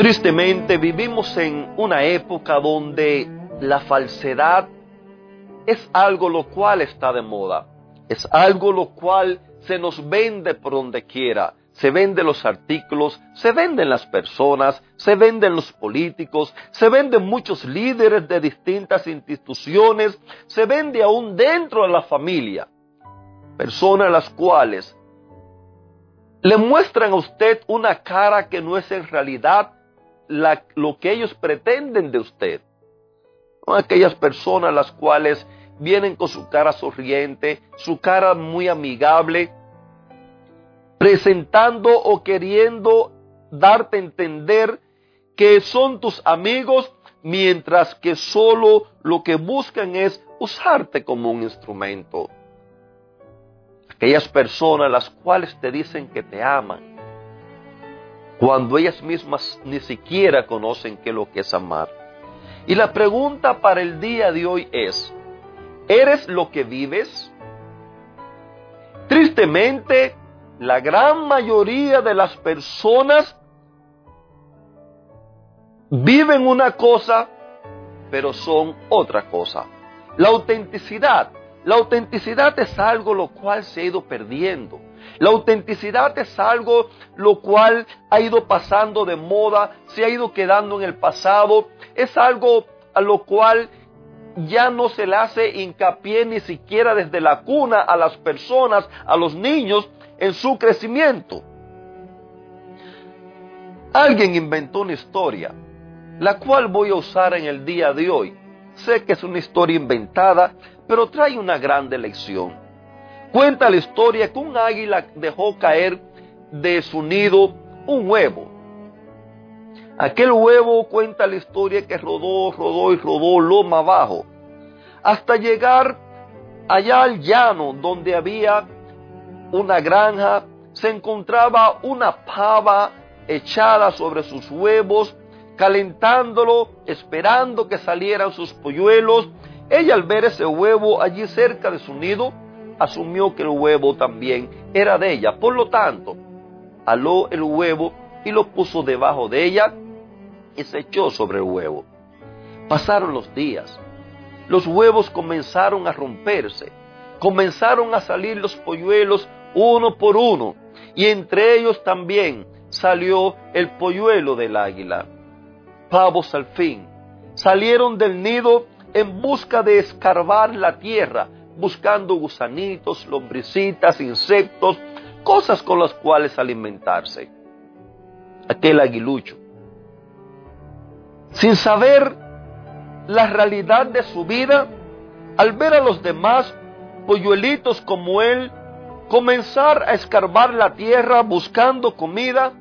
Tristemente vivimos en una época donde la falsedad es algo lo cual está de moda, es algo lo cual se nos vende por donde quiera. Se venden los artículos, se venden las personas, se venden los políticos, se venden muchos líderes de distintas instituciones, se vende aún dentro de la familia. Personas las cuales le muestran a usted una cara que no es en realidad lo que ellos pretenden de usted. Son aquellas personas las cuales vienen con su cara sonriente, su cara muy amigable, presentando o queriendo darte a entender que son tus amigos, mientras que solo lo que buscan es usarte como un instrumento. Aquellas personas las cuales te dicen que te aman, cuando ellas mismas ni siquiera conocen qué es lo que es amar. Y la pregunta para el día de hoy es, ¿eres lo que vives? Tristemente, la gran mayoría de las personas viven una cosa, pero son otra cosa. La autenticidad. La autenticidad es algo lo cual se ha ido perdiendo. La autenticidad es algo lo cual ha ido pasando de moda, se ha ido quedando en el pasado, es algo a lo cual ya no se le hace hincapié ni siquiera desde la cuna a las personas, a los niños, en su crecimiento. Alguien inventó una historia, la cual voy a usar en el día de hoy. Sé que es una historia inventada, pero trae una grande lección. Cuenta la historia que un águila dejó caer de su nido un huevo. Aquel huevo cuenta la historia que rodó, rodó y rodó loma abajo, hasta llegar allá al llano donde había una granja, se encontraba una pava echada sobre sus huevos, calentándolo, esperando que salieran sus polluelos. Ella al ver ese huevo allí cerca de su nido, asumió que el huevo también era de ella. Por lo tanto, aló el huevo y lo puso debajo de ella y se echó sobre el huevo. Pasaron los días. Los huevos comenzaron a romperse. Comenzaron a salir los polluelos uno por uno. Y entre ellos también salió el polluelo del águila. Pavos al fin salieron del nido en busca de escarbar la tierra buscando gusanitos, lombricitas, insectos, cosas con las cuales alimentarse. Aquel aguilucho, sin saber la realidad de su vida, al ver a los demás polluelitos como él comenzar a escarbar la tierra buscando comida,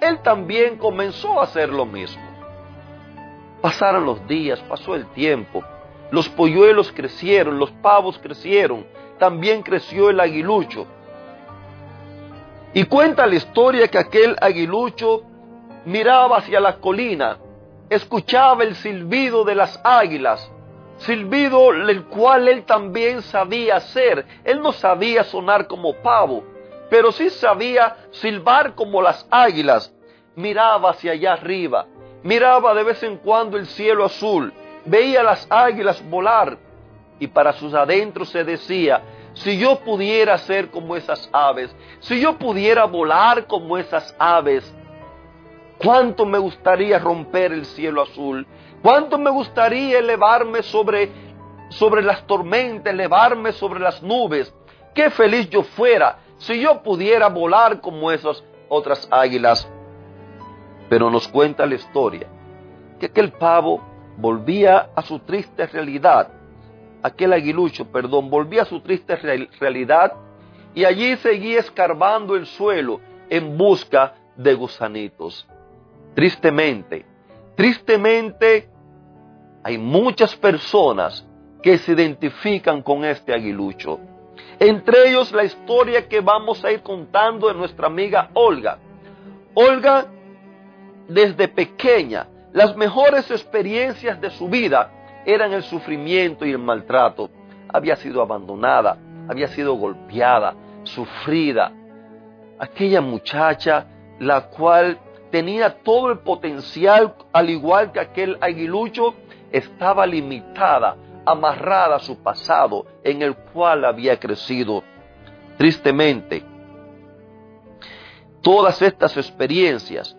él también comenzó a hacer lo mismo. Pasaron los días, pasó el tiempo, los polluelos crecieron, los pavos crecieron, también creció el aguilucho. Y cuenta la historia que aquel aguilucho miraba hacia la colina, escuchaba el silbido de las águilas, silbido el cual él también sabía hacer. Él no sabía sonar como pavo, pero sí sabía silbar como las águilas. Miraba hacia allá arriba, miraba de vez en cuando el cielo azul, veía las águilas volar y para sus adentros se decía, si yo pudiera ser como esas aves, si yo pudiera volar como esas aves, cuánto me gustaría romper el cielo azul, cuánto me gustaría elevarme sobre, sobre las tormentas, elevarme sobre las nubes, qué feliz yo fuera si yo pudiera volar como esas otras águilas. Pero nos cuenta la historia que aquel pavo volvía a su triste realidad, aquel aguilucho, perdón, volvía a su triste realidad y allí seguía escarbando el suelo, en busca de gusanitos. Tristemente, tristemente hay muchas personas que se identifican con este aguilucho. Entre ellos la historia que vamos a ir contando de nuestra amiga Olga. Olga, desde pequeña, las mejores experiencias de su vida eran el sufrimiento y el maltrato. Había sido abandonada, había sido golpeada, sufrida. Aquella muchacha, la cual tenía todo el potencial, al igual que aquel aguilucho, estaba limitada, amarrada a su pasado en el cual había crecido. Tristemente, todas estas experiencias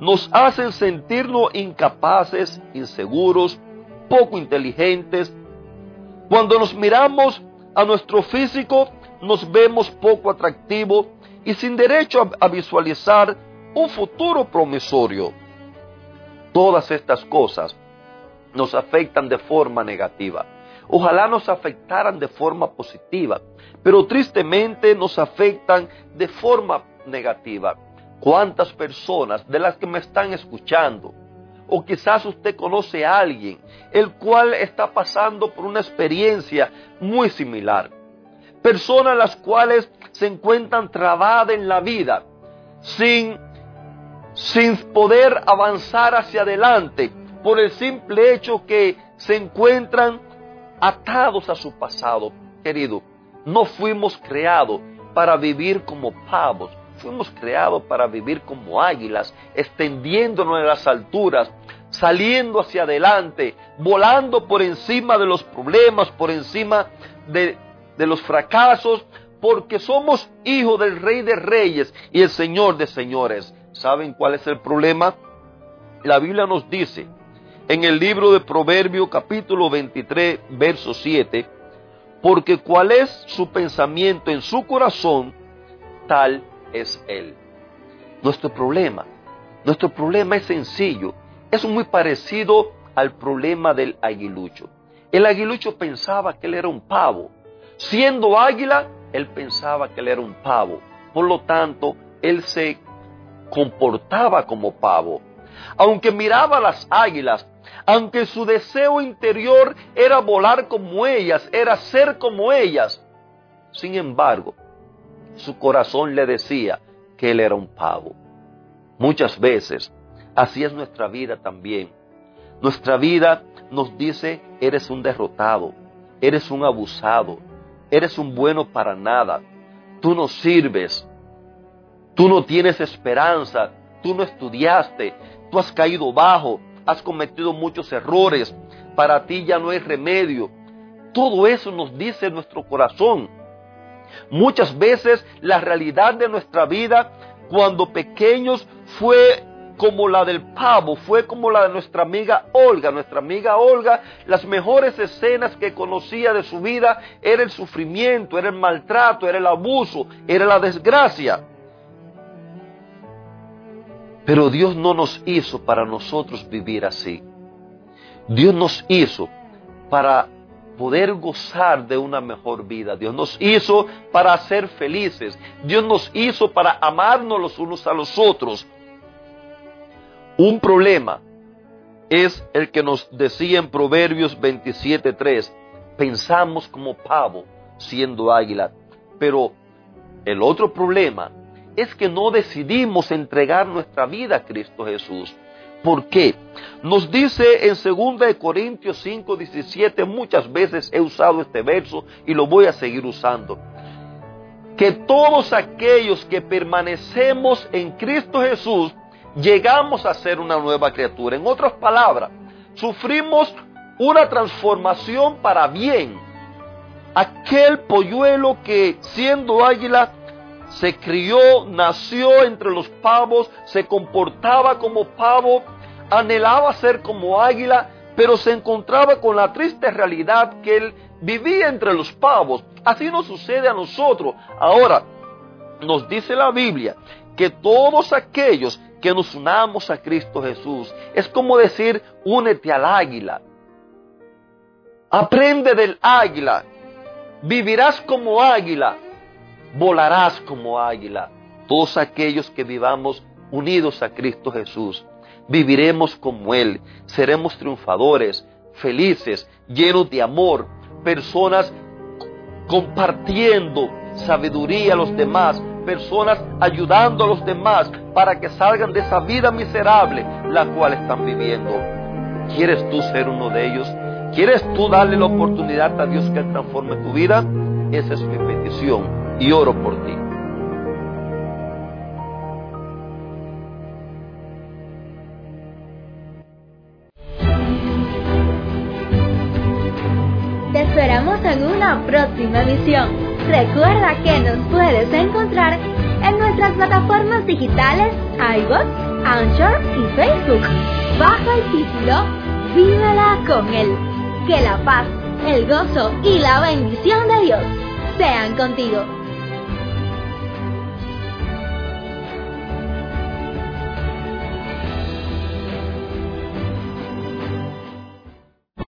nos hacen sentirnos incapaces, inseguros, poco inteligentes. Cuando nos miramos a nuestro físico, nos vemos poco atractivos y sin derecho a, visualizar un futuro promisorio. Todas estas cosas nos afectan de forma negativa. Ojalá nos afectaran de forma positiva, pero tristemente nos afectan de forma negativa. ¿Cuántas personas de las que me están escuchando, o quizás usted conoce a alguien, el cual está pasando por una experiencia muy similar? Personas las cuales se encuentran trabadas en la vida, sin, sin poder avanzar hacia adelante, por el simple hecho que se encuentran atados a su pasado. Querido, no fuimos creados para vivir como pavos, fuimos creados para vivir como águilas, extendiéndonos en las alturas, saliendo hacia adelante, volando por encima de los problemas, por encima de, los fracasos, porque somos hijos del Rey de Reyes y el Señor de Señores. ¿Saben cuál es el problema? La Biblia nos dice en el libro de Proverbio capítulo 23, verso 7, porque cuál es su pensamiento en su corazón, tal es él. Nuestro problema, nuestro problema es sencillo, es muy parecido al problema del aguilucho. El aguilucho pensaba que él era un pavo. Siendo águila, él pensaba que él era un pavo. Por lo tanto, él se comportaba como pavo. Aunque miraba a las águilas aunque su deseo interior era volar como ellas, era ser como ellas. Sin embargo, su corazón le decía que él era un pavo. Muchas veces, así es nuestra vida también. Nuestra vida nos dice, eres un derrotado, eres un abusado, eres un bueno para nada, tú no sirves, tú no tienes esperanza, tú no estudiaste, tú has caído bajo, has cometido muchos errores, para ti ya no hay remedio. Todo eso nos dice nuestro corazón. Muchas veces la realidad de nuestra vida cuando pequeños fue como la del pavo, fue como la de nuestra amiga Olga. Nuestra amiga Olga, las mejores escenas que conocía de su vida era el sufrimiento, era el maltrato, era el abuso, era la desgracia. Pero Dios no nos hizo para nosotros vivir así. Dios nos hizo para poder gozar de una mejor vida. Dios nos hizo para ser felices. Dios nos hizo para amarnos los unos a los otros. Un problema es el que nos decía en Proverbios 27.3. Pensamos como pavo siendo águila. Pero el otro problema es que no decidimos entregar nuestra vida a Cristo Jesús. ¿Por qué? Nos dice en 2 Corintios 5, 17, muchas veces he usado este verso y lo voy a seguir usando. Que todos aquellos que permanecemos en Cristo Jesús, llegamos a ser una nueva criatura. En otras palabras, sufrimos una transformación para bien. Aquel polluelo que siendo águila se crió, nació entre los pavos, se comportaba como pavo, anhelaba ser como águila, pero se encontraba con la triste realidad que él vivía entre los pavos. Así nos sucede a nosotros. Ahora, nos dice la Biblia que todos aquellos que nos unamos a Cristo Jesús, es como decir, únete al águila. Aprende del águila. Vivirás como águila volarás como águila. todos aquellos que vivamos unidos a Cristo Jesús. Viviremos como Él, seremos triunfadores, felices, llenos de amor, personas compartiendo sabiduría a los demás, personas ayudando a los demás para que salgan de esa vida miserable la cual están viviendo. ¿Quieres tú ser uno de ellos? ¿Quieres tú darle la oportunidad a Dios que transforme tu vida? Esa es mi petición y oro por ti. Te esperamos en una próxima emisión. Recuerda que nos puedes encontrar en nuestras plataformas digitales iBox, Anchor y Facebook bajo el título Vívela con Él. Que la paz, el gozo y la bendición de Dios sean contigo.